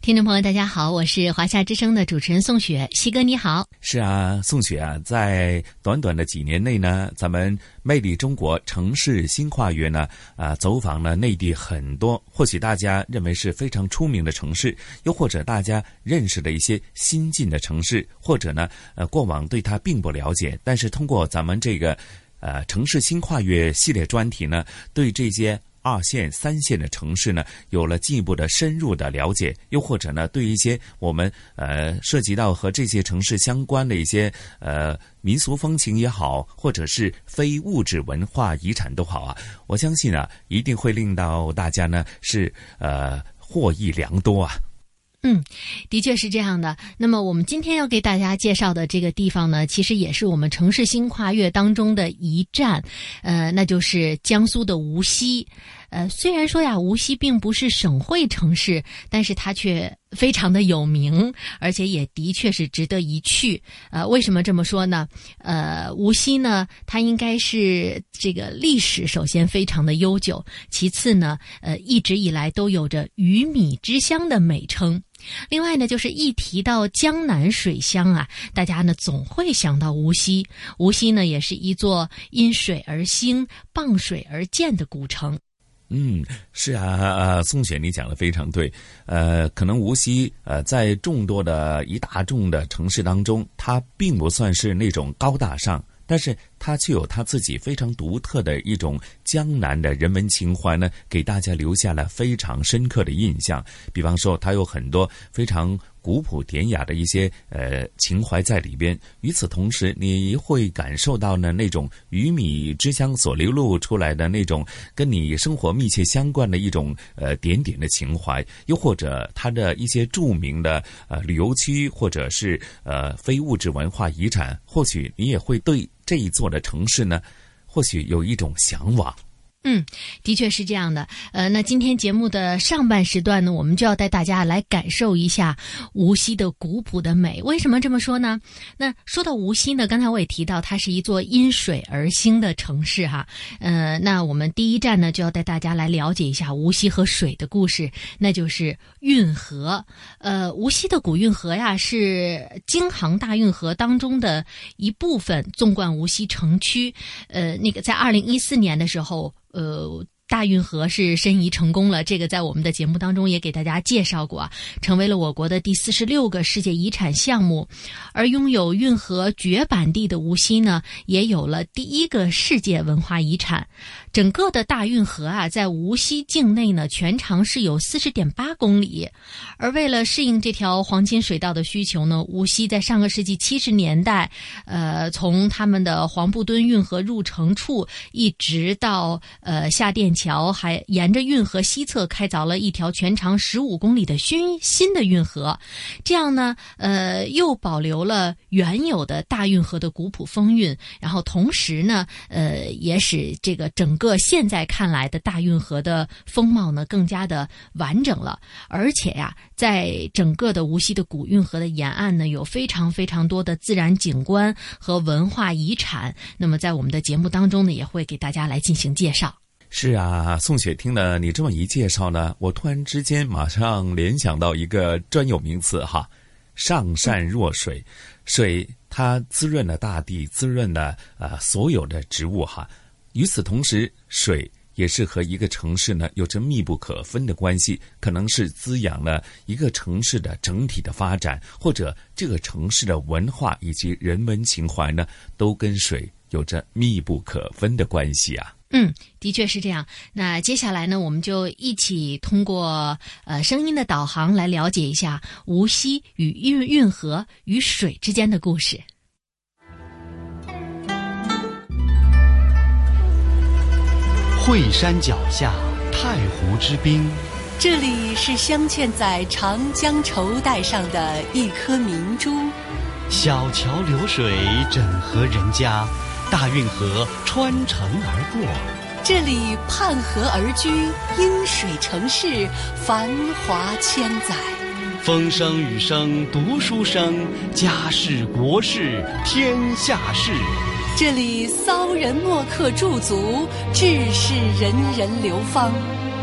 听众朋友，大家好，我是华夏之声的主持人宋雪，西哥你好。是啊，宋雪啊，在短短的几年内呢，咱们魅力中国城市新跨越呢，啊，走访了内地很多，或许大家认为是非常出名的城市，又或者大家认识的一些新进的城市，或者呢，呃，过往对它并不了解，但是通过咱们这个，呃，城市新跨越系列专题呢，对这些。二线、三线的城市呢，有了进一步的深入的了解，又或者呢，对一些我们呃涉及到和这些城市相关的一些呃民俗风情也好，或者是非物质文化遗产都好啊，我相信啊，一定会令到大家呢是呃获益良多啊。嗯，的确是这样的。那么我们今天要给大家介绍的这个地方呢，其实也是我们城市新跨越当中的一站，呃，那就是江苏的无锡。呃，虽然说呀，无锡并不是省会城市，但是它却非常的有名，而且也的确是值得一去。呃，为什么这么说呢？呃，无锡呢，它应该是这个历史首先非常的悠久，其次呢，呃，一直以来都有着鱼米之乡的美称。另外呢，就是一提到江南水乡啊，大家呢总会想到无锡。无锡呢，也是一座因水而兴、傍水而建的古城。嗯，是啊，宋雪，你讲的非常对。呃，可能无锡呃，在众多的一大众的城市当中，它并不算是那种高大上，但是它却有它自己非常独特的一种江南的人文情怀呢，给大家留下了非常深刻的印象。比方说，它有很多非常。古朴典雅的一些呃情怀在里边，与此同时，你会感受到呢那种鱼米之乡所流露出来的那种跟你生活密切相关的一种呃点点的情怀，又或者它的一些著名的呃旅游区，或者是呃非物质文化遗产，或许你也会对这一座的城市呢，或许有一种向往。嗯，的确是这样的。呃，那今天节目的上半时段呢，我们就要带大家来感受一下无锡的古朴的美。为什么这么说呢？那说到无锡呢，刚才我也提到，它是一座因水而兴的城市哈。呃，那我们第一站呢，就要带大家来了解一下无锡和水的故事，那就是运河。呃，无锡的古运河呀，是京杭大运河当中的一部分，纵贯无锡城区。呃，那个在二零一四年的时候。呃，大运河是申遗成功了，这个在我们的节目当中也给大家介绍过，成为了我国的第四十六个世界遗产项目。而拥有运河绝版地的无锡呢，也有了第一个世界文化遗产。整个的大运河啊，在无锡境内呢，全长是有四十点八公里。而为了适应这条黄金水道的需求呢，无锡在上个世纪七十年代，呃，从他们的黄埔墩运河入城处，一直到呃下店桥，还沿着运河西侧开凿了一条全长十五公里的新新的运河。这样呢，呃，又保留了原有的大运河的古朴风韵，然后同时呢，呃，也使这个整个。现在看来的大运河的风貌呢，更加的完整了。而且呀，在整个的无锡的古运河的沿岸呢，有非常非常多的自然景观和文化遗产。那么在我们的节目当中呢，也会给大家来进行介绍。是啊，宋雪听了你这么一介绍呢，我突然之间马上联想到一个专有名词哈，“上善若水”，水它滋润了大地，滋润了啊所有的植物哈。与此同时，水也是和一个城市呢有着密不可分的关系，可能是滋养了一个城市的整体的发展，或者这个城市的文化以及人文情怀呢，都跟水有着密不可分的关系啊。嗯，的确是这样。那接下来呢，我们就一起通过呃声音的导航来了解一下无锡与运运河与水之间的故事。惠山脚下，太湖之滨。这里是镶嵌在长江绸带上的一颗明珠。小桥流水，整合人家。大运河穿城而过，这里畔河而居，因水成市，繁华千载。风声雨声读书声，家事国事天下事。这里骚人墨客驻足，志士仁人流芳。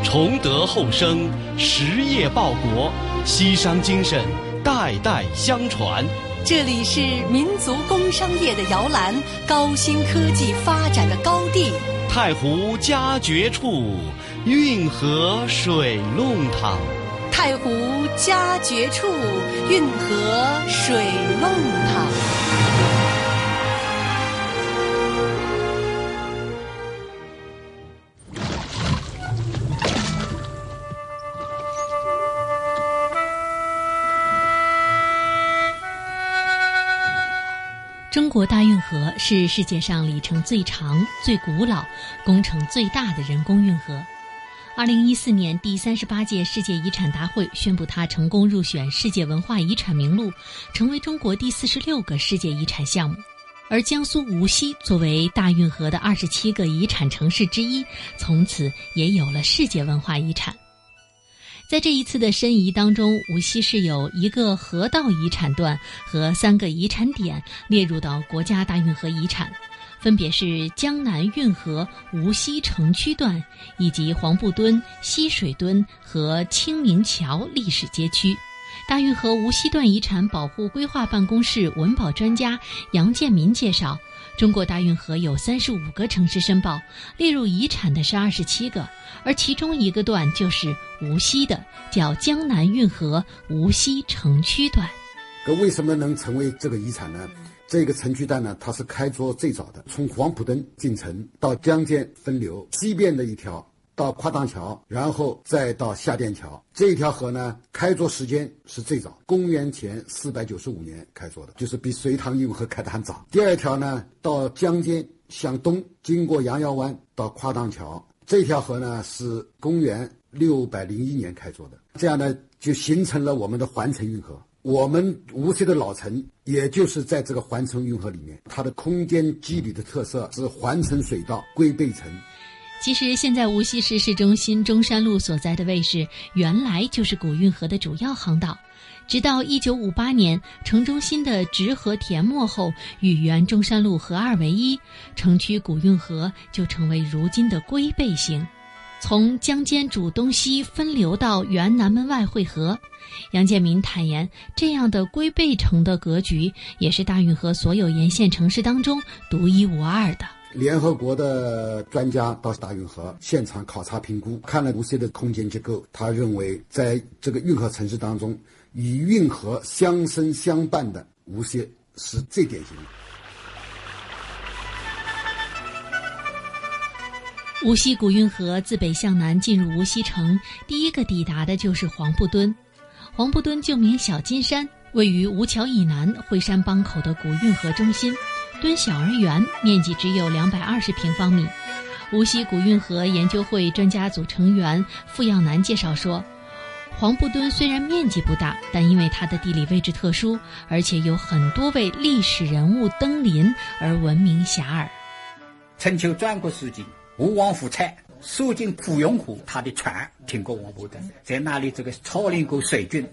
崇德厚生，实业报国，西商精神代代相传。这里是民族工商业的摇篮，高新科技发展的高地。太湖佳绝处，运河水弄堂。太湖佳绝处，运河水弄堂。国大运河是世界上里程最长、最古老、工程最大的人工运河。二零一四年第三十八届世界遗产大会宣布，它成功入选世界文化遗产名录，成为中国第四十六个世界遗产项目。而江苏无锡作为大运河的二十七个遗产城市之一，从此也有了世界文化遗产。在这一次的申遗当中，无锡市有一个河道遗产段和三个遗产点列入到国家大运河遗产，分别是江南运河无锡城区段，以及黄埔墩、西水墩和清明桥历史街区。大运河无锡段遗产保护规划办公室文保专家杨建民介绍。中国大运河有三十五个城市申报，列入遗产的是二十七个，而其中一个段就是无锡的，叫江南运河无锡城区段。那为什么能成为这个遗产呢？这个城区段呢，它是开凿最早的，从黄浦墩进城到江间分流，西边的一条。到跨荡桥，然后再到下店桥，这一条河呢，开凿时间是最早，公元前四百九十五年开凿的，就是比隋唐运河开得还早。第二条呢，到江间向东，经过杨窑湾到跨荡桥，这条河呢是公元六百零一年开凿的，这样呢就形成了我们的环城运河。我们无锡的老城，也就是在这个环城运河里面，它的空间肌理的特色是环城水道龟背城。其实，现在无锡市市中心中山路所在的位置，原来就是古运河的主要航道。直到一九五八年，城中心的直河填没后，与原中山路合二为一，城区古运河就成为如今的龟背型，从江间主东西分流到原南门外汇合。杨建民坦言，这样的龟背城的格局，也是大运河所有沿线城市当中独一无二的。联合国的专家到大运河现场考察评估，看了无锡的空间结构，他认为在这个运河城市当中，与运河相生相伴的无锡是最典型的。无锡古运河自北向南进入无锡城，第一个抵达的就是黄埠墩。黄埠墩旧名小金山，位于吴桥以南惠山帮口的古运河中心。墩小而圆，面积只有两百二十平方米。无锡古运河研究会专家组成员傅耀南介绍说：“黄埔墩虽然面积不大，但因为它的地理位置特殊，而且有很多位历史人物登临而闻名遐迩。春秋战国时期，吴王夫差收进蒲永湖，他的船停过黄埔墩，在那里这个操练过水军。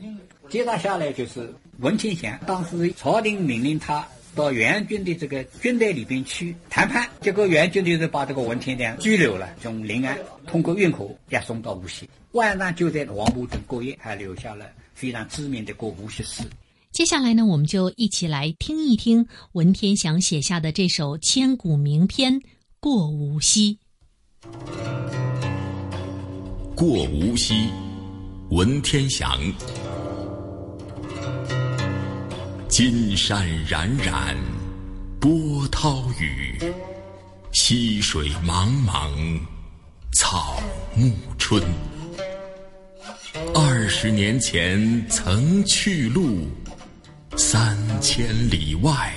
接着下来就是文天祥，当时朝廷命令他。”到元军的这个军队里边去谈判，结果元军就是把这个文天祥拘留了，从临安通过运河押送到无锡，晚上就在黄埔镇过夜，还留下了非常知名的过无锡诗。接下来呢，我们就一起来听一听文天祥写下的这首千古名篇《过无锡》。过无锡，文天祥。金山冉冉，波涛雨；溪水茫茫，草木春。二十年前曾去路，三千里外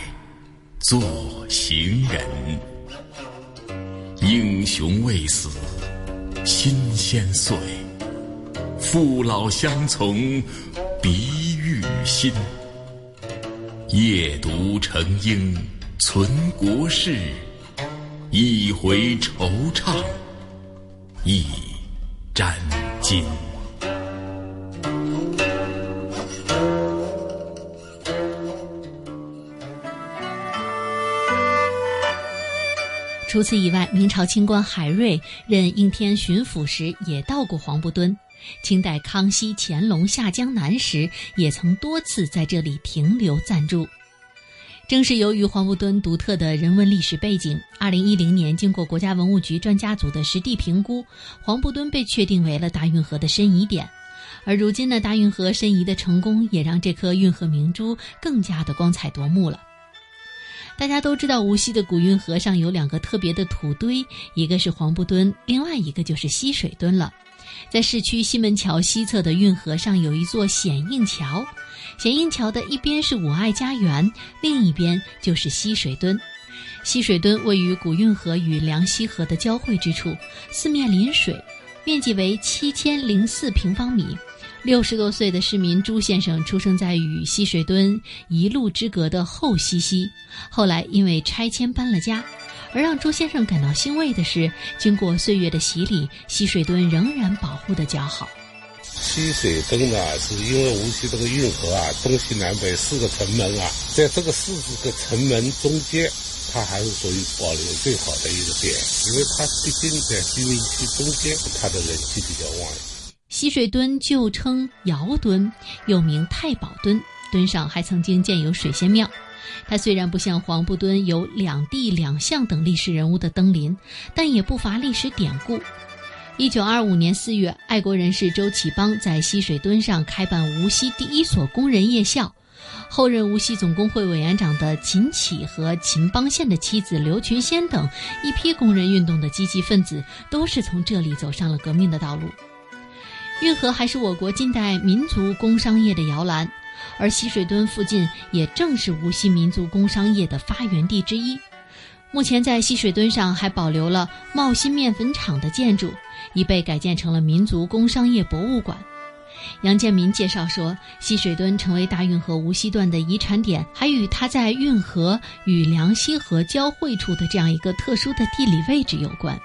做行人。英雄未死。心先碎，父老乡从鼻欲心。夜读成英存国事，一回惆怅一沾襟。除此以外，明朝清官海瑞任应天巡抚时也到过黄布墩。清代康熙、乾隆下江南时，也曾多次在这里停留暂住。正是由于黄埔墩独特的人文历史背景，二零一零年经过国家文物局专家组的实地评估，黄埔墩被确定为了大运河的申遗点。而如今呢，大运河申遗的成功，也让这颗运河明珠更加的光彩夺目了。大家都知道，无锡的古运河上有两个特别的土堆，一个是黄布墩，另外一个就是溪水墩了。在市区西门桥西侧的运河上有一座显应桥，显应桥的一边是五爱家园，另一边就是溪水墩。溪水墩位于古运河与梁溪河的交汇之处，四面临水，面积为七千零四平方米。六十多岁的市民朱先生出生在与溪水墩一路之隔的后溪溪，后来因为拆迁搬了家。而让朱先生感到欣慰的是，经过岁月的洗礼，溪水墩仍然保护得较好。溪水墩呢，是因为无锡这个运河啊，东西南北四个城门啊，在这个四个城门中间，它还是属于保留最好的一个点，因为它毕竟在居民区中间，它的人气比较旺。溪水墩旧称窑墩，又名太保墩，墩上还曾经建有水仙庙。它虽然不像黄布墩有两帝两相等历史人物的登临，但也不乏历史典故。一九二五年四月，爱国人士周启邦在溪水墩上开办无锡第一所工人夜校。后任无锡总工会委员长的秦启和秦邦宪的妻子刘群仙等一批工人运动的积极分子，都是从这里走上了革命的道路。运河还是我国近代民族工商业的摇篮，而溪水墩附近也正是无锡民族工商业的发源地之一。目前在溪水墩上还保留了茂新面粉厂的建筑，已被改建成了民族工商业博物馆。杨建民介绍说，溪水墩成为大运河无锡段的遗产点，还与它在运河与梁溪河交汇处的这样一个特殊的地理位置有关。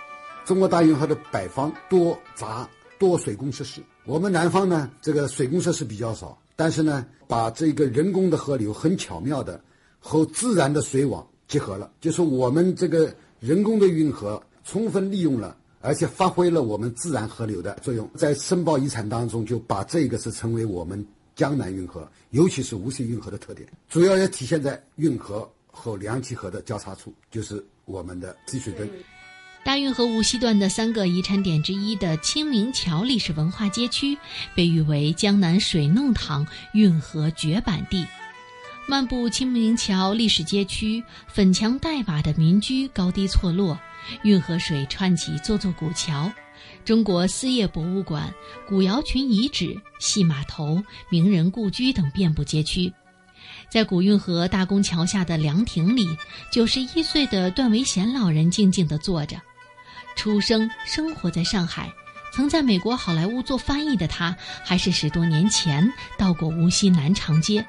中国大运河的北方多杂。多水工设施，我们南方呢，这个水工设施比较少，但是呢，把这个人工的河流很巧妙的和自然的水网结合了，就是我们这个人工的运河充分利用了，而且发挥了我们自然河流的作用，在申报遗产当中就把这个是成为我们江南运河，尤其是无锡运河的特点，主要也体现在运河和梁溪河的交叉处，就是我们的积水墩。大运河无锡段的三个遗产点之一的清明桥历史文化街区，被誉为江南水弄堂、运河绝版地。漫步清明桥历史街区，粉墙黛瓦的民居高低错落，运河水串起座座古桥，中国丝业博物馆、古窑群遗址、戏码头、名人故居等遍布街区。在古运河大宫桥下的凉亭里，九十一岁的段维贤老人静静地坐着。出生生活在上海，曾在美国好莱坞做翻译的他，还是十多年前到过无锡南长街，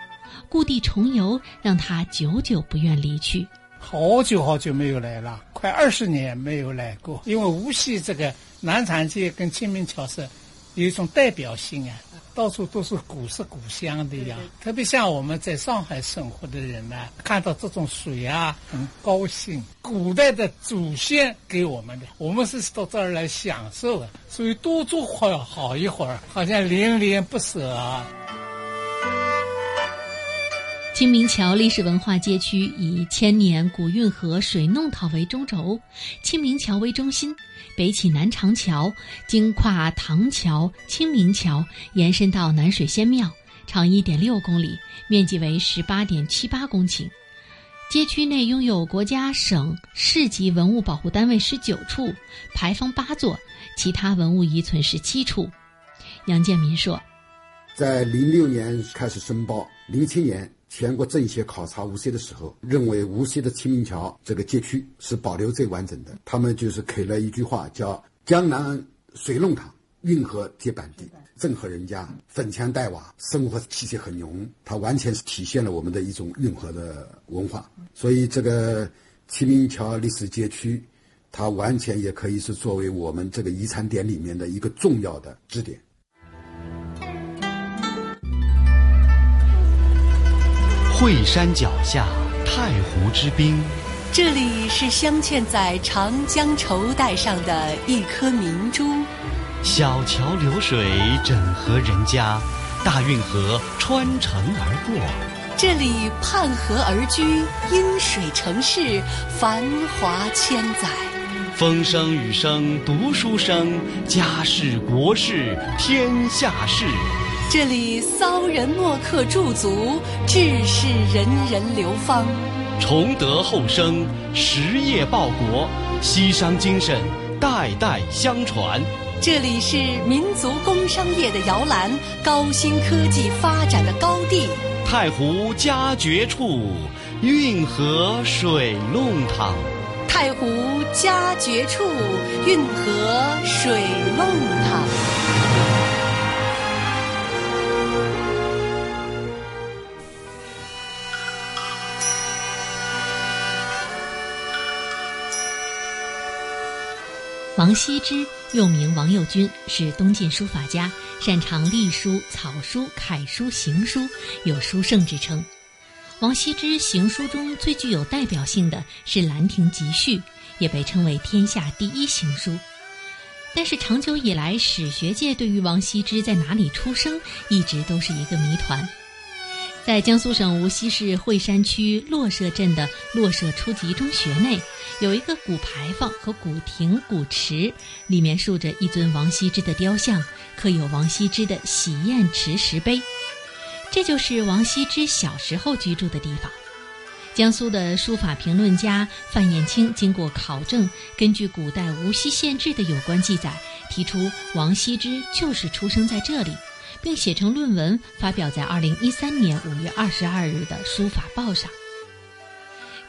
故地重游让他久久不愿离去。好久好久没有来了，快二十年没有来过，因为无锡这个南长街跟清明桥是有一种代表性啊。到处都是古色古香的呀，特别像我们在上海生活的人呢，看到这种水啊，很高兴。古代的祖先给我们的，我们是到这儿来享受的，所以多住会好一会儿，好像恋恋不舍。清明桥历史文化街区以千年古运河水弄堂为中轴，清明桥为中心，北起南长桥，经跨唐桥、清明桥，延伸到南水仙庙，长一点六公里，面积为十八点七八公顷。街区内拥有国家、省、市级文物保护单位十九处，牌坊八座，其他文物遗存十七处。杨建民说，在零六年开始申报，零七年全国政协考察无锡的时候，认为无锡的清明桥这个街区是保留最完整的。他们就是给了一句话，叫“江南水弄堂，运河铁板地”。郑和人家粉墙黛瓦，生活气息很浓，它完全是体现了我们的一种运河的文化。所以，这个清明桥历史街区，它完全也可以是作为我们这个遗产点里面的一个重要的支点。惠山脚下，太湖之滨。这里是镶嵌在长江绸带上的一颗明珠。小桥流水，整合人家；大运河穿城而过，这里畔河而居，因水成市，繁华千载。风声雨声读书声，家事国事天下事。这里骚人墨客驻足，志士人人流芳。崇德厚生，实业报国，西商精神代代相传。这里是民族工商业的摇篮，高新科技发展的高地。太湖佳绝处，运河水弄堂。太湖佳绝处，运河水弄堂。王羲之又名王右军，是东晋书法家，擅长隶书、草书、楷书、行书，有书圣之称。王羲之行书中最具有代表性的是《兰亭集序》，也被称为天下第一行书。但是长久以来，史学界对于王羲之在哪里出生，一直都是一个谜团。在江苏省无锡市惠山区洛社镇的洛社初级中学内，有一个古牌坊和古亭、古池，里面竖着一尊王羲之的雕像，刻有王羲之的洗砚池石碑。这就是王羲之小时候居住的地方。江苏的书法评论家范彦青经过考证，根据古代无锡县志的有关记载，提出王羲之就是出生在这里。并写成论文，发表在二零一三年五月二十二日的《书法报》上。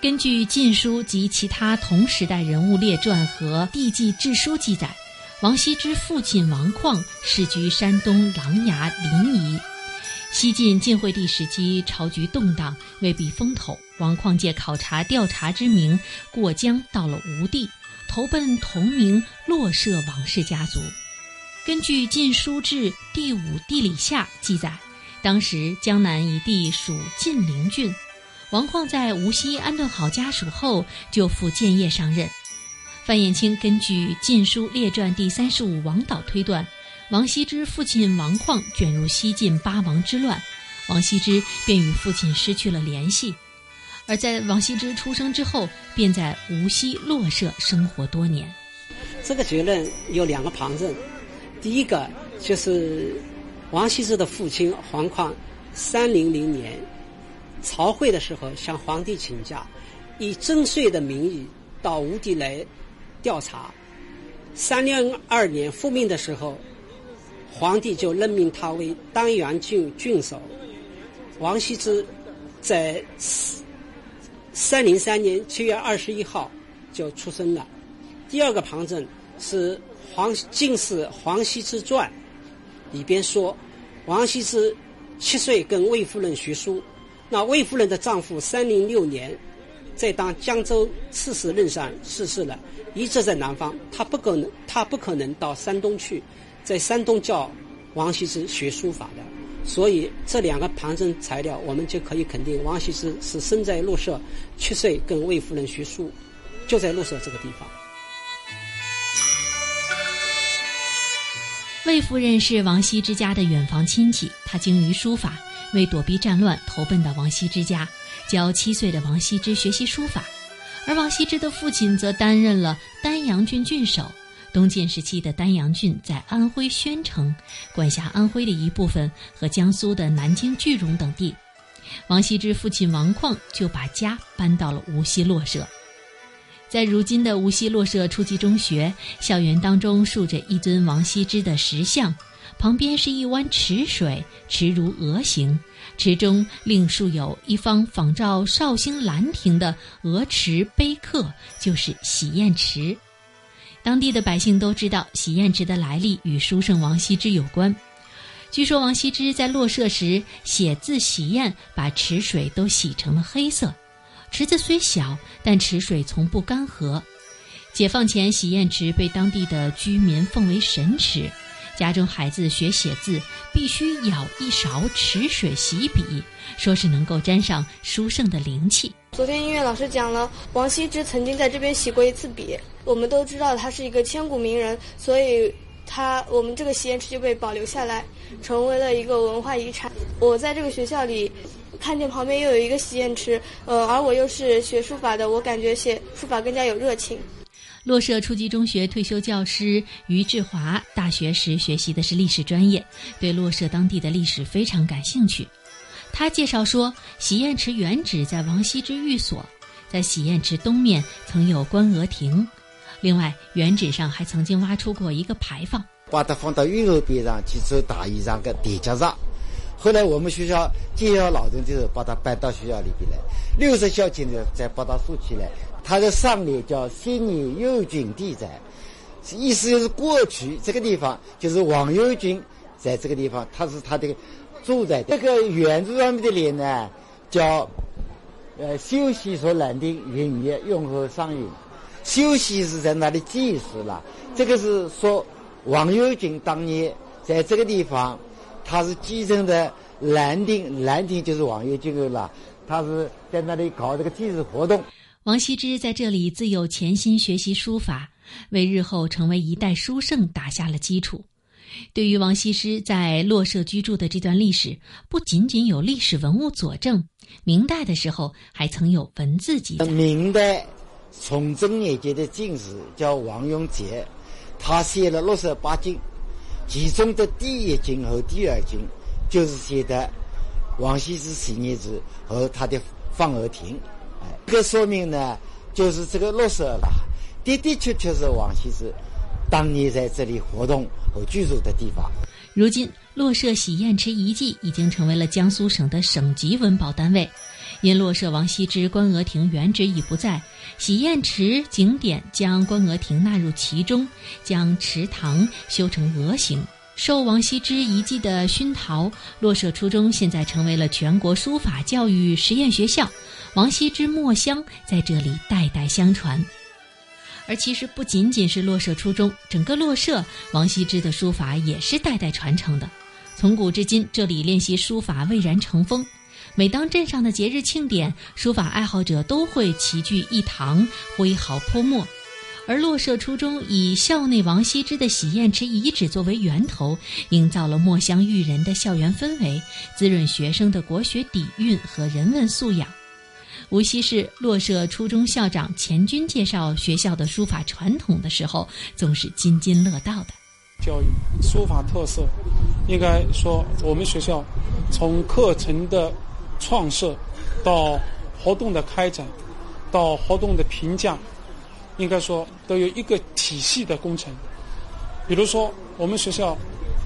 根据《晋书》及其他同时代人物列传和帝纪志书记载，王羲之父亲王旷世居山东琅琊临沂。西晋晋惠帝时期，朝局动荡，未避风头，王旷借考察调查之名，过江到了吴地，投奔同名洛社王氏家族。根据《晋书志》第五地理下记载，当时江南一地属晋陵郡，王旷在无锡安顿好家属后，就赴建业上任。范彦清根据《晋书列传》第三十五王导推断，王羲之父亲王旷卷入西晋八王之乱，王羲之便与父亲失去了联系。而在王羲之出生之后，便在无锡洛社生活多年。这个结论有两个旁证。第一个就是王羲之的父亲黄旷，三零零年朝会的时候向皇帝请假，以征税的名义到吴地来调查。三零二年复命的时候，皇帝就任命他为当阳郡郡守。王羲之在三零三年七月二十一号就出生了。第二个旁证是。《黄进士黄羲之传》里边说，王羲之七岁跟魏夫人学书。那魏夫人的丈夫三零六年在当江州刺史任上逝世了，一直在南方，他不可能，他不可能到山东去，在山东教王羲之学书法的。所以这两个旁证材料，我们就可以肯定，王羲之是生在洛社，七岁跟魏夫人学书，就在洛社这个地方。魏夫人是王羲之家的远房亲戚，她精于书法，为躲避战乱，投奔到王羲之家，教七岁的王羲之学习书法。而王羲之的父亲则担任了丹阳郡郡守。东晋时期的丹阳郡在安徽宣城，管辖安徽的一部分和江苏的南京句容等地。王羲之父亲王旷就把家搬到了无锡洛舍。在如今的无锡洛舍初级中学校园当中，竖着一尊王羲之的石像，旁边是一湾池水，池如鹅形，池中另竖有一方仿照绍兴兰亭的鹅池碑刻，就是洗砚池。当地的百姓都知道洗砚池的来历与书圣王羲之有关。据说王羲之在落舍时写字洗砚，把池水都洗成了黑色。池子虽小，但池水从不干涸。解放前，洗砚池被当地的居民奉为神池。家中孩子学写字，必须舀一勺池水洗笔，说是能够沾上书圣的灵气。昨天音乐老师讲了，王羲之曾经在这边洗过一次笔。我们都知道他是一个千古名人，所以他我们这个洗砚池就被保留下来，成为了一个文化遗产。我在这个学校里，看见旁边又有一个洗砚池，呃，而我又是学书法的，我感觉写书法更加有热情。洛社初级中学退休教师于志华，大学时学习的是历史专业，对洛社当地的历史非常感兴趣。他介绍说，洗砚池原址在王羲之寓所，在洗砚池东面曾有关娥亭。另外，原址上还曾经挖出过一个牌坊，把它放到运河边上去做大衣裳跟叠加上。后来我们学校建校老人就是，把它搬到学校里边来。六十孝敬的再把它竖起来。它的上联叫“新年右军地在”，意思就是过去这个地方就是王右军在这个地方，他是他的住在。这个原著上面的联呢，叫“呃休息所难定云业用和上云”。休息是在那里祭祀了，这个是说王友军当年在这个地方，他是继承的兰亭，兰亭就是王友军的了，他是在那里搞这个祭祀活动。王羲之在这里自有潜心学习书法，为日后成为一代书圣打下了基础。对于王羲之在洛舍居住的这段历史，不仅仅有历史文物佐证，明代的时候还曾有文字记载。明代。崇祯年间的进士叫王永杰，他写了六十八经，其中的第一经和第二经就是写的王羲之纪念祠和他的放鹅亭。这个说明呢，就是这个六舍了，的的确确是王羲之当年在这里活动和居住的地方。如今，洛舍洗砚池遗迹已经成为了江苏省的省级文保单位。因洛舍王羲之观鹅亭原址已不在，洗砚池景点将观鹅亭纳入其中，将池塘修成鹅形。受王羲之遗迹的熏陶，洛舍初中现在成为了全国书法教育实验学校。王羲之墨香在这里代代相传。而其实不仅仅是洛舍初中，整个洛舍王羲之的书法也是代代传承的。从古至今，这里练习书法蔚然成风。每当镇上的节日庆典，书法爱好者都会齐聚一堂，挥毫泼墨。而洛舍初中以校内王羲之的喜宴池遗址作为源头，营造了墨香育人的校园氛围，滋润学生的国学底蕴和人文素养。无锡市洛舍初中校长钱军介绍学校的书法传统的时候，总是津津乐道的。教育书法特色，应该说我们学校从课程的。创设，到活动的开展，到活动的评价，应该说都有一个体系的工程。比如说，我们学校，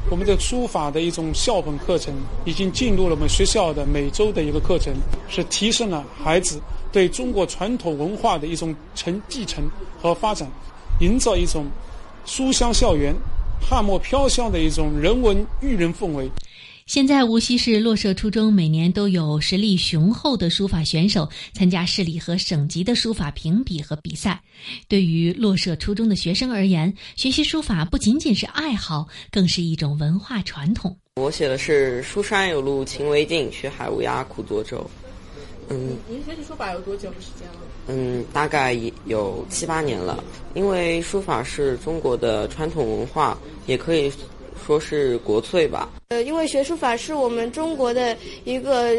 我们的书法的一种校本课程，已经进入了我们学校的每周的一个课程，是提升了孩子对中国传统文化的一种承继承和发展，营造一种书香校园、翰墨飘香的一种人文育人氛围。现在无锡市洛社初中每年都有实力雄厚的书法选手参加市里和省级的书法评比和比赛。对于洛社初中的学生而言，学习书法不仅仅是爱好，更是一种文化传统。我写的是“书山有路勤为径，学海无涯苦作舟”。嗯，您学习书法有多久的时间了？嗯，大概有七八年了。因为书法是中国的传统文化，也可以。说是国粹吧。呃，因为学书法是我们中国的一个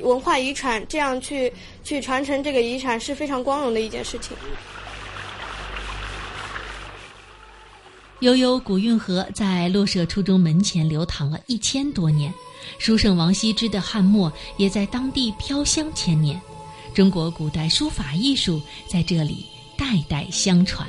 文化遗产，这样去去传承这个遗产是非常光荣的一件事情。悠悠古运河在洛舍初中门前流淌了一千多年，书圣王羲之的汉墨也在当地飘香千年，中国古代书法艺术在这里代代相传。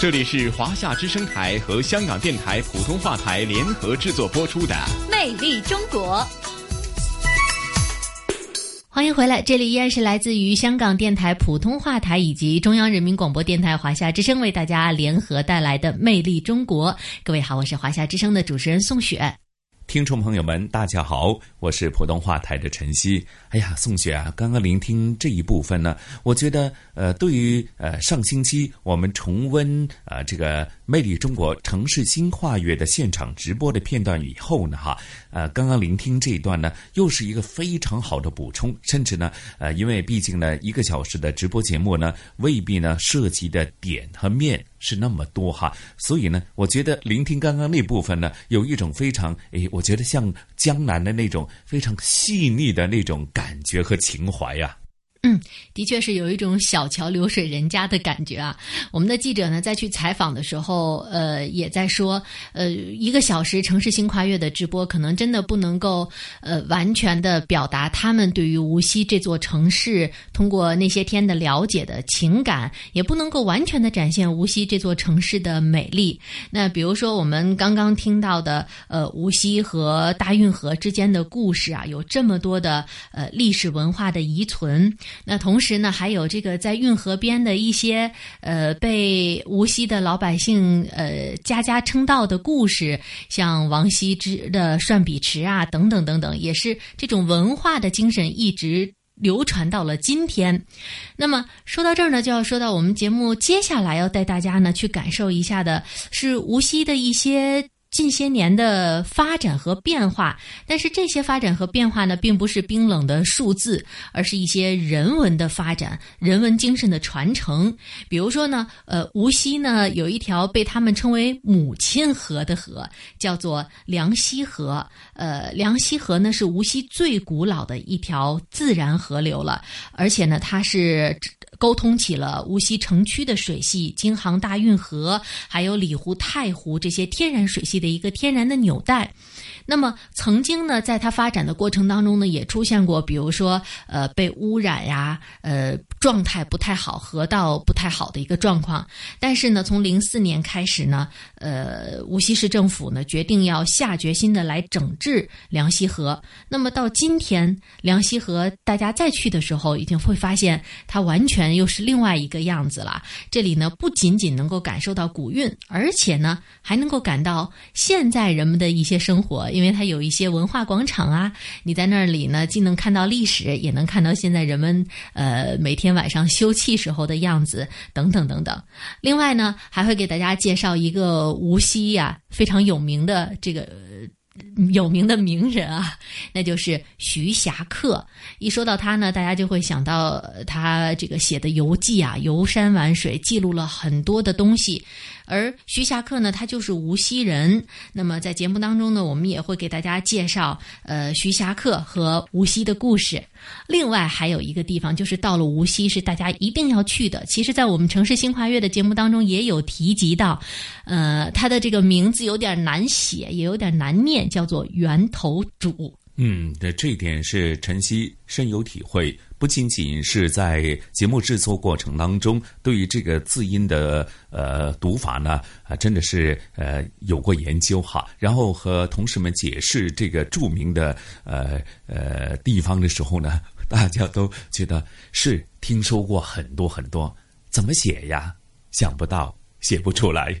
这里是华夏之声台和香港电台普通话台联合制作播出的《魅力中国》。欢迎回来，这里依然是来自于香港电台普通话台以及中央人民广播电台华夏之声为大家联合带来的《魅力中国》。各位好，我是华夏之声的主持人宋雪。听众朋友们，大家好，我是普通话台的陈曦。哎呀，宋雪啊，刚刚聆听这一部分呢，我觉得呃，对于呃上星期我们重温啊这个《魅力中国城市新跨越》的现场直播的片段以后呢，哈，呃，刚刚聆听这一段呢，又是一个非常好的补充，甚至呢，呃，因为毕竟呢，一个小时的直播节目呢，未必呢涉及的点和面是那么多哈，所以呢，我觉得聆听刚刚那部分呢，有一种非常诶，我觉得像江南的那种非常细腻的那种。感觉和情怀呀。嗯，的确是有一种小桥流水人家的感觉啊。我们的记者呢，在去采访的时候，呃，也在说，呃，一个小时城市新跨越的直播，可能真的不能够，呃，完全的表达他们对于无锡这座城市通过那些天的了解的情感，也不能够完全的展现无锡这座城市的美丽。那比如说，我们刚刚听到的，呃，无锡和大运河之间的故事啊，有这么多的呃历史文化的遗存。那同时呢，还有这个在运河边的一些呃被无锡的老百姓呃家家称道的故事，像王羲之的涮笔池啊等等等等，也是这种文化的精神一直流传到了今天。那么说到这儿呢，就要说到我们节目接下来要带大家呢去感受一下的是无锡的一些。近些年的发展和变化，但是这些发展和变化呢，并不是冰冷的数字，而是一些人文的发展、人文精神的传承。比如说呢，呃，无锡呢有一条被他们称为“母亲河”的河，叫做梁溪河。呃，梁溪河呢是无锡最古老的一条自然河流了，而且呢，它是。沟通起了无锡城区的水系，京杭大运河，还有里湖、太湖这些天然水系的一个天然的纽带。那么曾经呢，在它发展的过程当中呢，也出现过，比如说，呃，被污染呀，呃，状态不太好，河道不太好的一个状况。但是呢，从零四年开始呢，呃，无锡市政府呢决定要下决心的来整治梁溪河。那么到今天，梁溪河大家再去的时候，已经会发现它完全又是另外一个样子了。这里呢，不仅仅能够感受到古韵，而且呢，还能够感到现在人们的一些生活。因为它有一些文化广场啊，你在那里呢，既能看到历史，也能看到现在人们呃每天晚上休憩时候的样子，等等等等。另外呢，还会给大家介绍一个无锡呀非常有名的这个有名的名人啊，那就是徐霞客。一说到他呢，大家就会想到他这个写的游记啊，游山玩水，记录了很多的东西。而徐霞客呢，他就是无锡人。那么在节目当中呢，我们也会给大家介绍呃徐霞客和无锡的故事。另外还有一个地方，就是到了无锡是大家一定要去的。其实，在我们城市新跨越的节目当中也有提及到，呃，他的这个名字有点难写，也有点难念，叫做源头主。嗯，这这一点是晨曦深有体会。不仅仅是在节目制作过程当中，对于这个字音的呃读法呢，啊，真的是呃有过研究哈。然后和同事们解释这个著名的呃呃地方的时候呢，大家都觉得是听说过很多很多，怎么写呀？想不到，写不出来。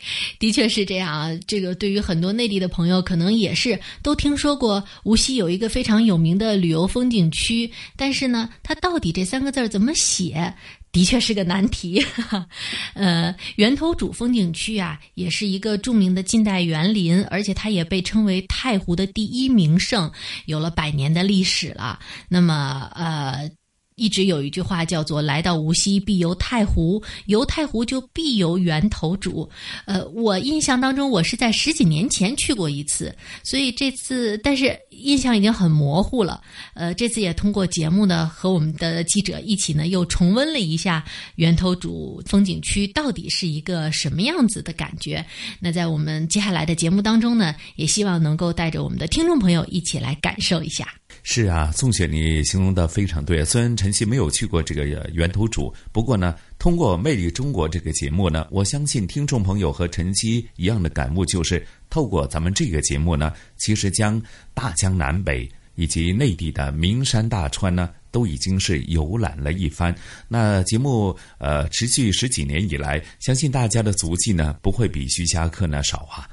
的确是这样啊。这个对于很多内地的朋友，可能也是都听说过无锡有一个非常有名的旅游风景区，但是呢，它到底这三个字怎么写？的确是个难题，呃，源头渚风景区啊，也是一个著名的近代园林，而且它也被称为太湖的第一名胜，有了百年的历史了。那么，呃。一直有一句话叫做“来到无锡必游太湖，游太湖就必游源头渚”。呃，我印象当中，我是在十几年前去过一次，所以这次但是印象已经很模糊了。呃，这次也通过节目呢，和我们的记者一起呢，又重温了一下源头渚风景区到底是一个什么样子的感觉。那在我们接下来的节目当中呢，也希望能够带着我们的听众朋友一起来感受一下。是啊，宋雪，你形容的非常对。虽然晨曦没有去过这个源头主，不过呢，通过《魅力中国》这个节目呢，我相信听众朋友和晨曦一样的感悟，就是透过咱们这个节目呢，其实将大江南北以及内地的名山大川呢，都已经是游览了一番。那节目呃持续十几年以来，相信大家的足迹呢，不会比徐霞客呢少啊。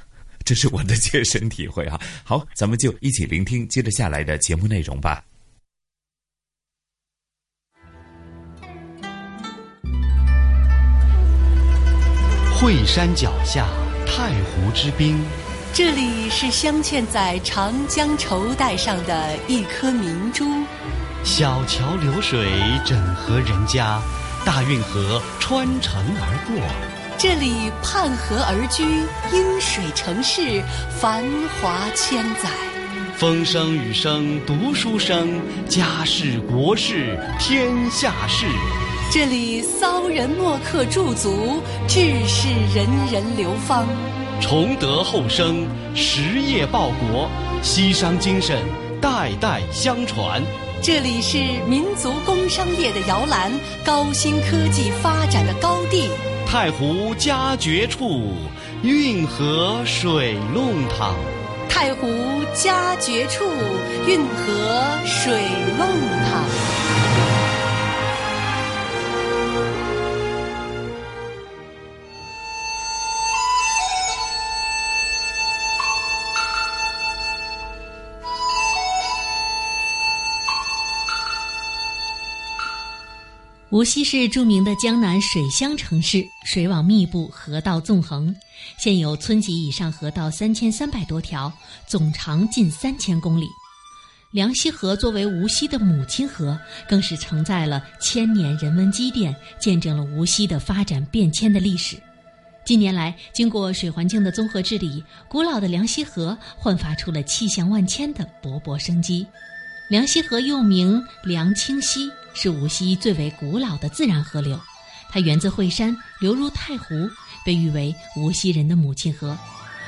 这是我的切身体会啊！好，咱们就一起聆听接着下来的节目内容吧。惠山脚下，太湖之滨。这里是镶嵌在长江绸带上的一颗明珠。小桥流水，整合人家；大运河穿城而过。这里畔河而居，因水成市，繁华千载。风声雨声读书声，家事国事天下事。这里骚人墨客驻足，志士人人流芳。崇德厚生，实业报国，西商精神代代相传。这里是民族工商业的摇篮，高新科技发展的高地。太湖佳绝处，运河水弄堂。太湖佳绝处，运河水弄堂。无锡是著名的江南水乡城市，水网密布，河道纵横，现有村级以上河道三千三百多条，总长近三千公里。梁溪河作为无锡的母亲河，更是承载了千年人文积淀，见证了无锡的发展变迁的历史。近年来，经过水环境的综合治理，古老的梁溪河焕发出了气象万千的勃勃生机。梁溪河又名梁清溪。是无锡最为古老的自然河流，它源自惠山，流入太湖，被誉为无锡人的母亲河。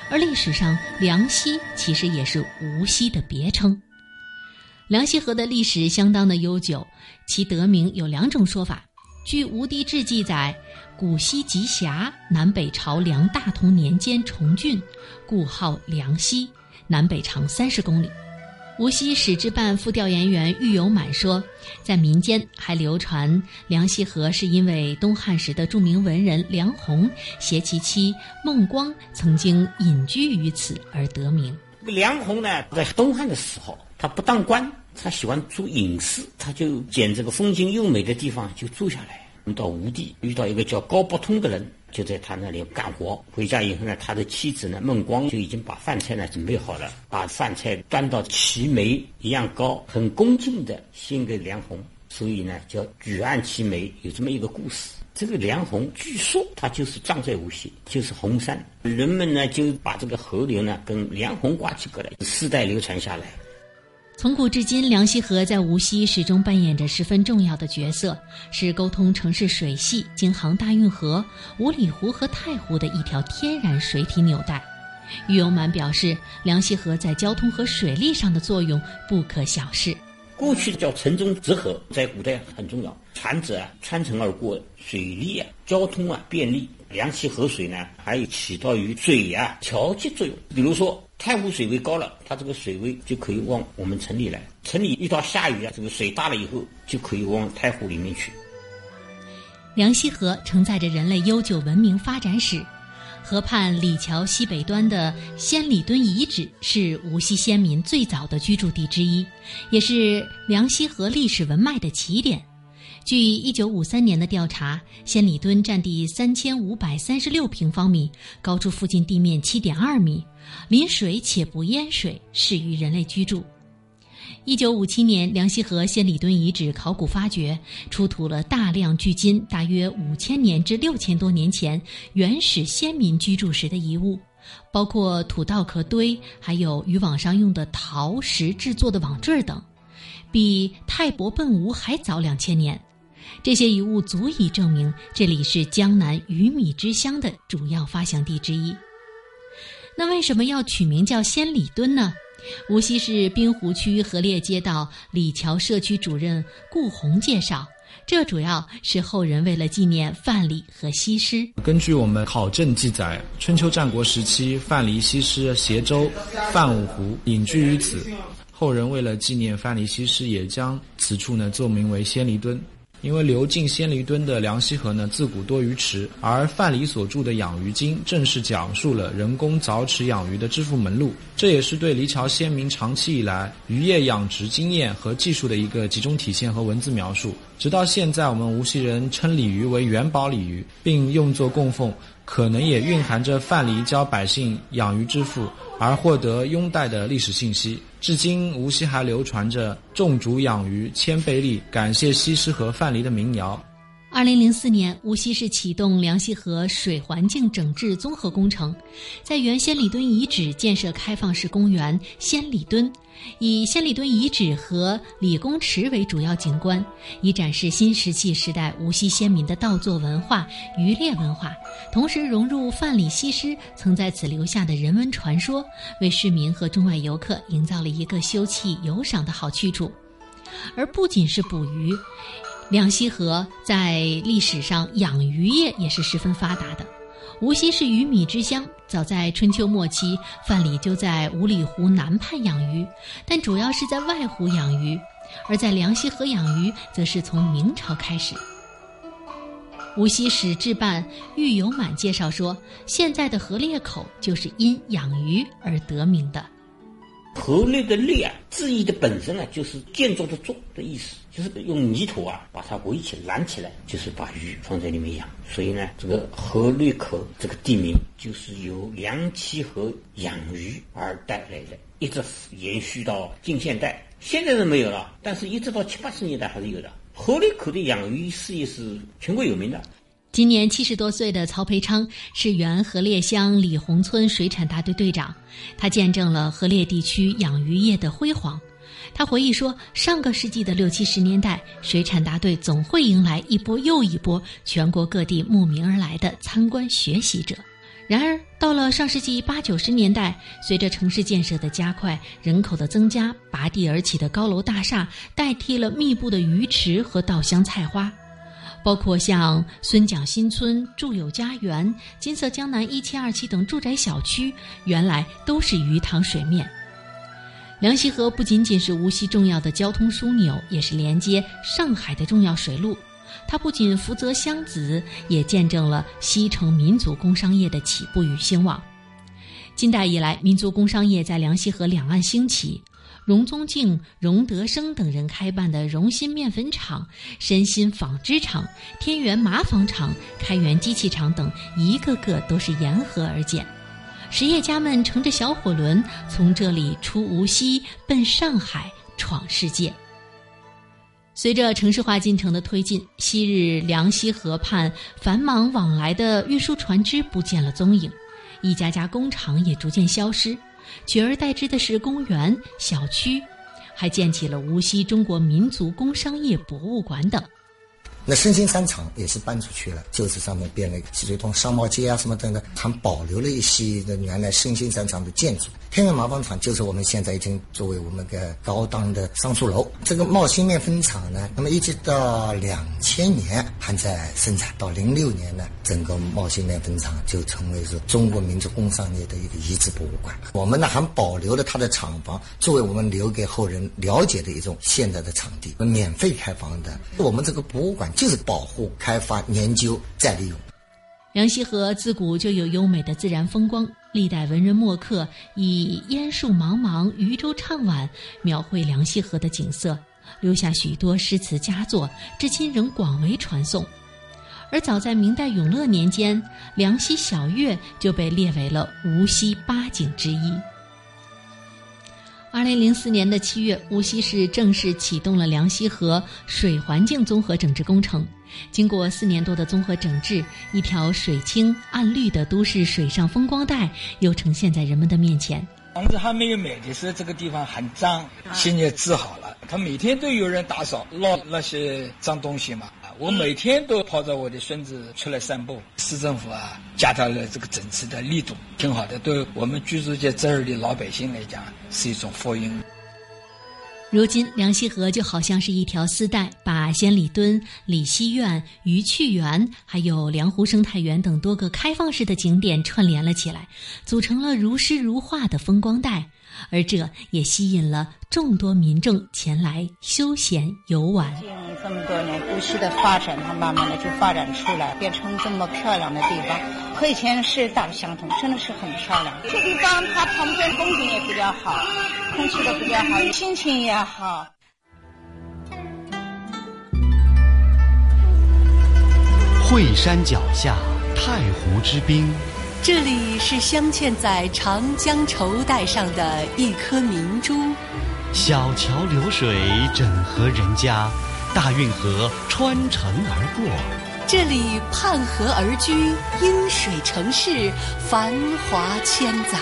而历史上，梁溪其实也是无锡的别称。梁溪河的历史相当的悠久，其得名有两种说法。据《吴地志》记载，古溪极峡，南北朝梁大同年间重浚，故号梁溪，南北长三十公里。无锡史志办副调研员郁有满说，在民间还流传梁溪河是因为东汉时的著名文人梁鸿携其妻孟光曾经隐居于此而得名。梁鸿呢，在东汉的时候，他不当官，他喜欢做隐士，他就捡这个风景优美的地方就住下来。到吴地遇到一个叫高伯通的人。就在他那里干活，回家以后呢，他的妻子呢孟光就已经把饭菜呢准备好了，把饭菜端到齐眉一样高，很恭敬的献给梁鸿，所以呢叫举案齐眉，有这么一个故事。这个梁鸿据说他就是葬在无锡，就是红山，人们呢就把这个河流呢跟梁鸿挂起钩来，世代流传下来。从古至今，梁溪河在无锡始终扮演着十分重要的角色，是沟通城市水系、京杭大运河、五里湖和太湖的一条天然水体纽带。郁有满表示，梁溪河在交通和水利上的作用不可小视。过去叫城中直河，在古代很重要，船只啊穿城而过，水利啊、交通啊便利。梁溪河水呢，还有起到于水啊调节作用，比如说。太湖水位高了，它这个水位就可以往我们城里来。城里遇到下雨啊，这个水大了以后，就可以往太湖里面去。梁溪河承载着人类悠久文明发展史，河畔李桥西北端的仙里墩遗址是无锡先民最早的居住地之一，也是梁溪河历史文脉的起点。据一九五三年的调查，仙里墩占地三千五百三十六平方米，高出附近地面七点二米，临水且不淹水，适于人类居住。一九五七年，梁溪河仙里墩遗址考古发掘，出土了大量距今大约五千年至六千多年前原始先民居住时的遗物，包括土稻壳堆，还有渔网上用的陶石制作的网坠等，比泰伯奔吴还早两千年。这些遗物足以证明这里是江南鱼米之乡的主要发祥地之一。那为什么要取名叫仙里墩呢？无锡市滨湖区河猎街道李桥社区主任顾红介绍，这主要是后人为了纪念范蠡和西施。根据我们考证记载，春秋战国时期，范蠡、西施携舟泛五湖，隐居于此。后人为了纪念范蠡、西施，也将此处呢作名为仙里墩。因为流进仙离墩的梁溪河呢，自古多鱼池，而范蠡所著的《养鱼经》正是讲述了人工凿池养鱼的致富门路，这也是对黎桥先民长期以来渔业养殖经验和技术的一个集中体现和文字描述。直到现在，我们无锡人称鲤鱼为元宝鲤鱼，并用作供奉，可能也蕴含着范蠡教百姓养鱼致富。而获得拥戴的历史信息，至今无锡还流传着种竹养鱼千倍利，感谢西施和范蠡的民谣。二零零四年，无锡市启动梁溪河水环境整治综合工程，在原仙里墩遗址建设开放式公园仙里墩，以仙里墩遗址和李公池为主要景观，以展示新石器时代无锡先民的稻作文化、渔猎文化，同时融入范蠡、西施曾在此留下的人文传说，为市民和中外游客营造了一个休憩游赏的好去处。而不仅是捕鱼。梁溪河在历史上养鱼业也是十分发达的。无锡是鱼米之乡，早在春秋末期，范蠡就在五里湖南畔养鱼，但主要是在外湖养鱼；而在梁溪河养鱼，则是从明朝开始。无锡史志办郁有满介绍说，现在的河裂口就是因养鱼而得名的。河内的内啊，字义的本身呢，就是建筑的筑的意思，就是用泥土啊把它围起拦起来，就是把鱼放在里面养。所以呢，这个河内口这个地名就是由梁溪河养鱼而带来的，一直延续到近现代。现在是没有了，但是一直到七八十年代还是有的。河内口的养鱼事业是全国有名的。今年七十多岁的曹培昌是原河裂乡李洪村水产大队队长，他见证了河裂地区养鱼业的辉煌。他回忆说，上个世纪的六七十年代，水产大队总会迎来一波又一波全国各地慕名而来的参观学习者。然而，到了上世纪八九十年代，随着城市建设的加快，人口的增加，拔地而起的高楼大厦代替了密布的鱼池和稻香菜花。包括像孙蒋新村、住友家园、金色江南一期、二期等住宅小区，原来都是鱼塘水面。梁溪河不仅仅是无锡重要的交通枢纽，也是连接上海的重要水路。它不仅福泽乡子，也见证了西城民族工商业的起步与兴旺。近代以来，民族工商业在梁溪河两岸兴起。荣宗敬、荣德生等人开办的荣新面粉厂、申新纺织厂、天元麻纺厂、开元机器厂等，一个个都是沿河而建。实业家们乘着小火轮，从这里出无锡，奔上海闯世界。随着城市化进程的推进，昔日梁溪河畔繁忙往来的运输船只不见了踪影，一家家工厂也逐渐消失。取而代之的是公园、小区，还建起了无锡中国民族工商业博物馆等。那申新三厂也是搬出去了，就是上面变了一个积水通、商贸街啊什么等等，还保留了一些的原来申新三厂的建筑。天元麻纺厂就是我们现在已经作为我们个高档的商住楼。这个茂兴面粉厂呢，那么一直到两千年还在生产，到零六年呢，整个茂兴面粉厂就成为是中国民族工商业的一个遗址博物馆。我们呢还保留了它的厂房，作为我们留给后人了解的一种现在的场地，免费开放的。我们这个博物馆就是保护、开发、研究、再利用。梁溪河自古就有优美的自然风光，历代文人墨客以“烟树茫茫，渔舟唱晚”描绘梁溪河的景色，留下许多诗词佳作，至今仍广为传颂。而早在明代永乐年间，梁溪小月就被列为了无锡八景之一。二零零四年的七月，无锡市正式启动了梁溪河水环境综合整治工程。经过四年多的综合整治，一条水清岸绿的都市水上风光带又呈现在人们的面前。房子还没有买的时候，这个地方很脏，现在治好了。他每天都有人打扫，捞那些脏东西嘛。我每天都抱着我的孙子出来散步。市政府啊，加大了这个整治的力度，挺好的。对我们居住在这儿的老百姓来讲，是一种福音。如今，梁溪河就好像是一条丝带，把仙里墩、李溪苑、鱼趣园，还有梁湖生态园等多个开放式的景点串联了起来，组成了如诗如画的风光带。而这也吸引了众多民众前来休闲游玩。近这么多年，无锡的发展，它慢慢的就发展出来，变成这么漂亮的地方，和以前是大不相同，真的是很漂亮。这地方它旁边风景也比较好，空气都比较好，心情也好。惠山脚下，太湖之滨。这里是镶嵌在长江绸带上的一颗明珠，小桥流水整合人家，大运河穿城而过。这里畔河而居，因水成市，繁华千载。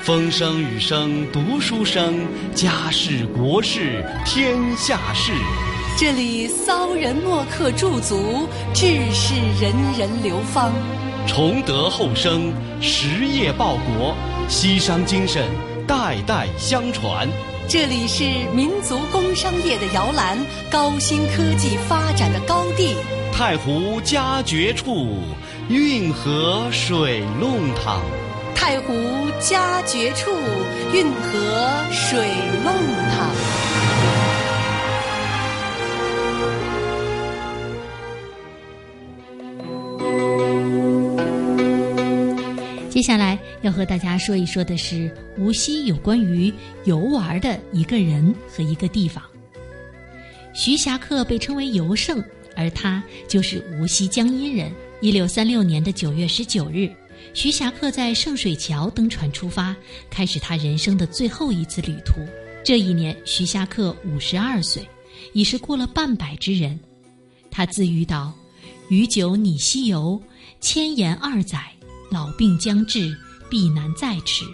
风声雨声读书声，家事国事天下事。这里骚人墨客驻足，志士人人流芳。崇德厚生，实业报国，西商精神代代相传。这里是民族工商业的摇篮，高新科技发展的高地。太湖佳绝处，运河水弄堂。太湖佳绝处，运河水弄堂。下来要和大家说一说的是无锡有关于游玩的一个人和一个地方。徐霞客被称为游圣，而他就是无锡江阴人。一六三六年的九月十九日，徐霞客在圣水桥登船出发，开始他人生的最后一次旅途。这一年，徐霞客五十二岁，已是过了半百之人。他自喻道：“余久拟西游，千言二载。”老病将至，必难再迟。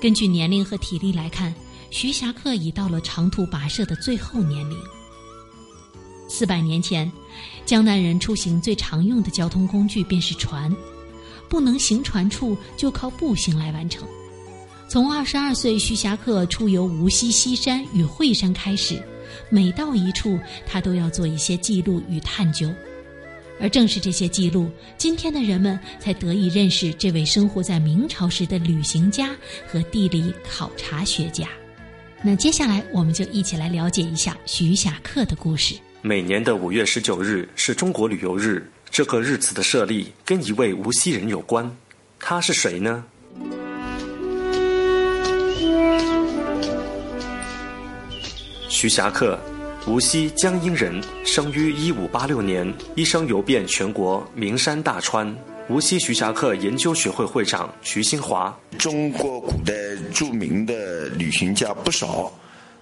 根据年龄和体力来看，徐霞客已到了长途跋涉的最后年龄。四百年前，江南人出行最常用的交通工具便是船，不能行船处就靠步行来完成。从二十二岁徐霞客出游无锡西山与惠山开始，每到一处，他都要做一些记录与探究。而正是这些记录，今天的人们才得以认识这位生活在明朝时的旅行家和地理考察学家。那接下来，我们就一起来了解一下徐霞客的故事。每年的五月十九日是中国旅游日，这个日子的设立跟一位无锡人有关。他是谁呢？徐霞客。无锡江阴人，生于一五八六年，一生游遍全国名山大川。无锡徐霞客研究学会会长徐新华，中国古代著名的旅行家不少，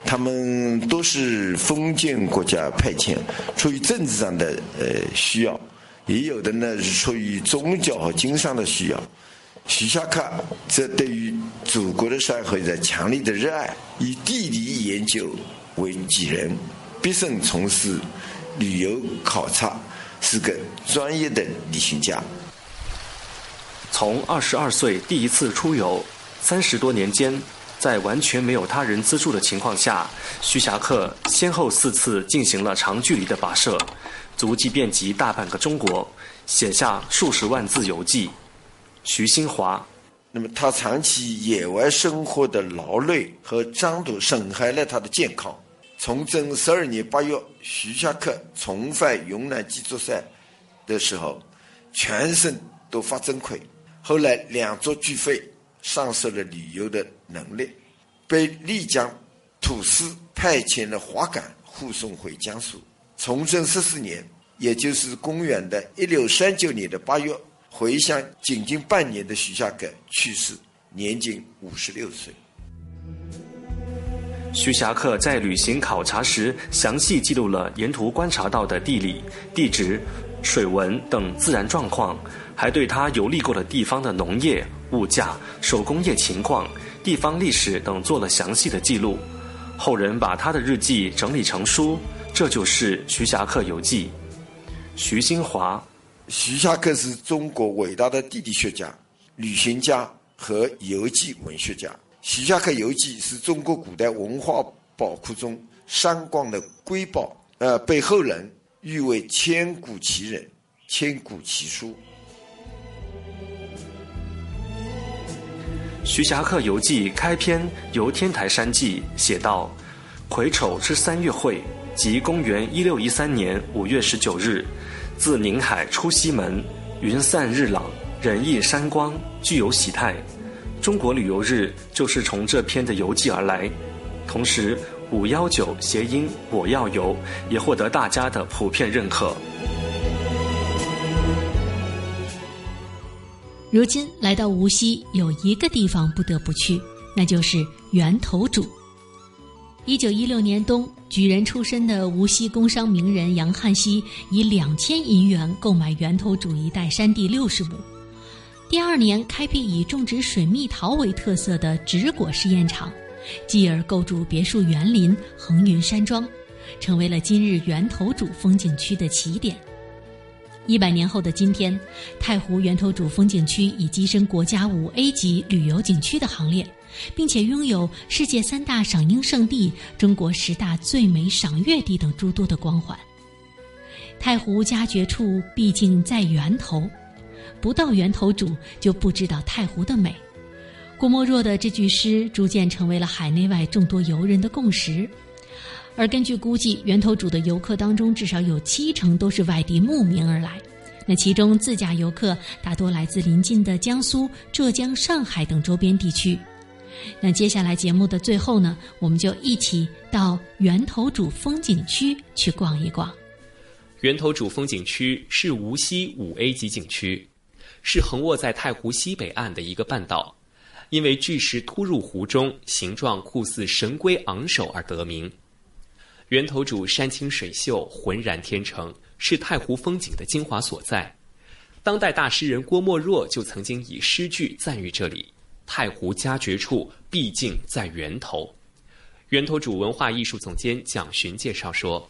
他们都是封建国家派遣，出于政治上的呃需要，也有的呢是出于宗教和经商的需要。徐霞客则对于祖国的社会的强烈的热爱，以地理研究为己任。毕生从事旅游考察，是个专业的旅行家。从二十二岁第一次出游，三十多年间，在完全没有他人资助的情况下，徐霞客先后四次进行了长距离的跋涉，足迹遍及大半个中国，写下数十万字游记。徐新华，那么他长期野外生活的劳累和张度损害了他的健康。崇祯十二年八月，徐霞客重返云南鸡足山的时候，全身都发真亏。后来两足俱废，丧失了旅游的能力，被丽江土司派遣了华杆护送回江苏。崇祯十四年，也就是公元的一六三九年的八月，回乡仅仅半年的徐霞客去世，年仅五十六岁。徐霞客在旅行考察时，详细记录了沿途观察到的地理、地质、水文等自然状况，还对他游历过的地方的农业、物价、手工业情况、地方历史等做了详细的记录。后人把他的日记整理成书，这就是《徐霞客游记》。徐新华，徐霞客是中国伟大的地理学家、旅行家和游记文学家。《徐霞客游记》是中国古代文化宝库中三光的瑰宝，呃，被后人誉为千古奇人、千古奇书。《徐霞客游记》开篇由天台山记写道：“癸丑之三月会，即公元一六一三年五月十九日，自宁海出西门，云散日朗，人意山光，具有喜态。”中国旅游日就是从这篇的游记而来，同时“五幺九”谐音“我要游”也获得大家的普遍认可。如今来到无锡，有一个地方不得不去，那就是源头渚。一九一六年冬，举人出身的无锡工商名人杨汉锡以两千银元购买源头渚一带山地六十亩。第二年，开辟以种植水蜜桃为特色的植果试验场，继而构筑别墅园林、横云山庄，成为了今日源头渚风景区的起点。一百年后的今天，太湖源头渚风景区已跻身国家五 A 级旅游景区的行列，并且拥有世界三大赏樱胜地、中国十大最美赏月地等诸多的光环。太湖佳绝处毕竟在源头。不到源头渚，就不知道太湖的美。郭沫若的这句诗逐渐成为了海内外众多游人的共识。而根据估计，源头渚的游客当中，至少有七成都是外地慕名而来。那其中自驾游客大多来自邻近的江苏、浙江、上海等周边地区。那接下来节目的最后呢，我们就一起到源头渚风景区去逛一逛。源头渚风景区是无锡五 A 级景区。是横卧在太湖西北岸的一个半岛，因为巨石突入湖中，形状酷似神龟昂首而得名。源头渚山清水秀，浑然天成，是太湖风景的精华所在。当代大诗人郭沫若就曾经以诗句赞誉这里：“太湖佳绝处，毕竟在源头。”源头渚文化艺术总监蒋寻介绍说：“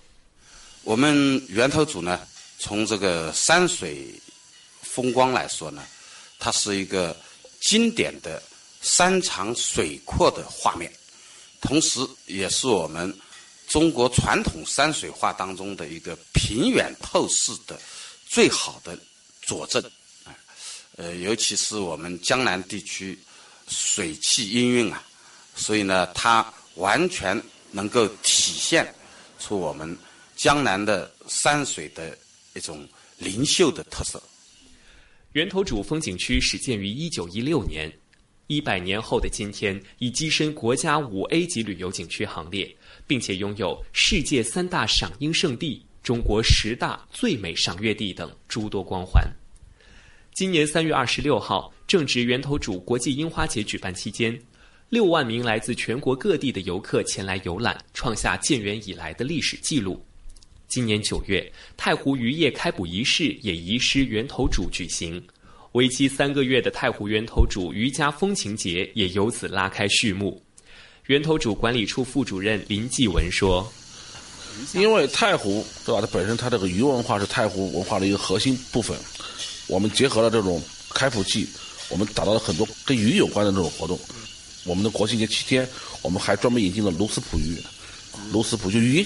我们源头渚呢，从这个山水。”风光来说呢，它是一个经典的山长水阔的画面，同时也是我们中国传统山水画当中的一个平远透视的最好的佐证。啊，呃，尤其是我们江南地区水气氤氲啊，所以呢，它完全能够体现出我们江南的山水的一种灵秀的特色。源头渚风景区始建于一九一六年，一百年后的今天，已跻身国家五 A 级旅游景区行列，并且拥有世界三大赏樱胜地、中国十大最美赏月地等诸多光环。今年三月二十六号，正值源头渚国际樱花节举办期间，六万名来自全国各地的游客前来游览，创下建园以来的历史记录。今年九月，太湖渔业开捕仪式也移师源头渚举行，为期三个月的太湖源头渚渔家风情节也由此拉开序幕。源头渚管理处副主任林继文说：“因为太湖对吧？它本身它这个渔文化是太湖文化的一个核心部分，我们结合了这种开捕季，我们打造了很多跟鱼有关的这种活动。我们的国庆节七天，我们还专门引进了鸬鹚捕鱼，鸬鹚捕就鱼，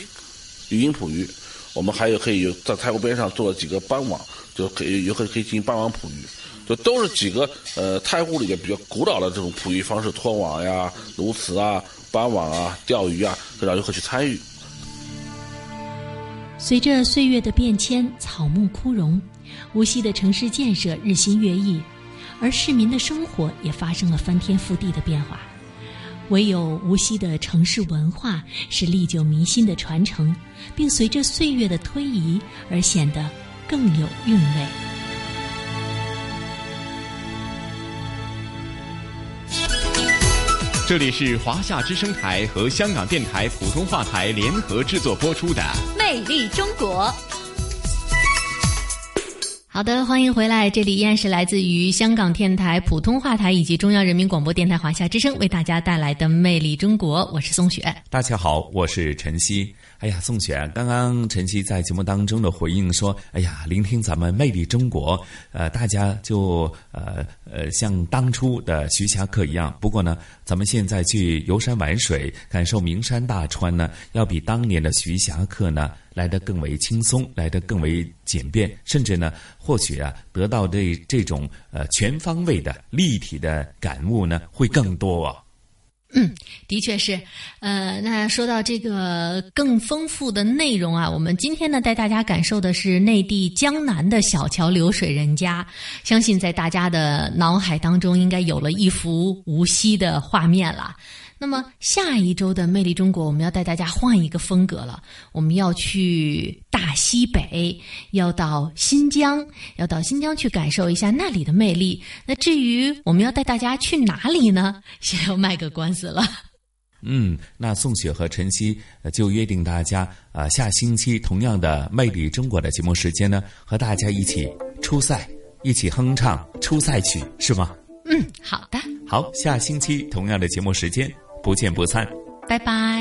鱼鹰捕鱼。”我们还有可以有在太湖边上做了几个斑网，就可以游客可以进行斑网捕鱼，就都是几个呃太湖里面比较古老的这种捕鱼方式，拖网呀、鸬鹚啊、斑网啊、钓鱼啊，让游客去参与。随着岁月的变迁，草木枯荣，无锡的城市建设日新月异，而市民的生活也发生了翻天覆地的变化。唯有无锡的城市文化是历久弥新的传承，并随着岁月的推移而显得更有韵味。这里是华夏之声台和香港电台普通话台联合制作播出的《魅力中国》。好的，欢迎回来，这里依然是来自于香港电台普通话台以及中央人民广播电台华夏之声为大家带来的《魅力中国》，我是宋雪。大家好，我是晨曦。哎呀，宋雪，刚刚晨曦在节目当中的回应说：“哎呀，聆听咱们《魅力中国》，呃，大家就呃呃像当初的徐霞客一样。不过呢，咱们现在去游山玩水，感受名山大川呢，要比当年的徐霞客呢来得更为轻松，来得更为简便，甚至呢，或许啊，得到这这种呃全方位的立体的感悟呢，会更多啊。”嗯，的确是，呃，那说到这个更丰富的内容啊，我们今天呢带大家感受的是内地江南的小桥流水人家，相信在大家的脑海当中应该有了一幅无锡的画面了。那么下一周的《魅力中国》，我们要带大家换一个风格了。我们要去大西北，要到新疆，要到新疆去感受一下那里的魅力。那至于我们要带大家去哪里呢？先要卖个关子了。嗯，那宋雪和晨曦就约定大家啊，下星期同样的《魅力中国》的节目时间呢，和大家一起出赛，一起哼唱出赛曲，是吗？嗯，好的。好，下星期同样的节目时间。不见不散，拜拜。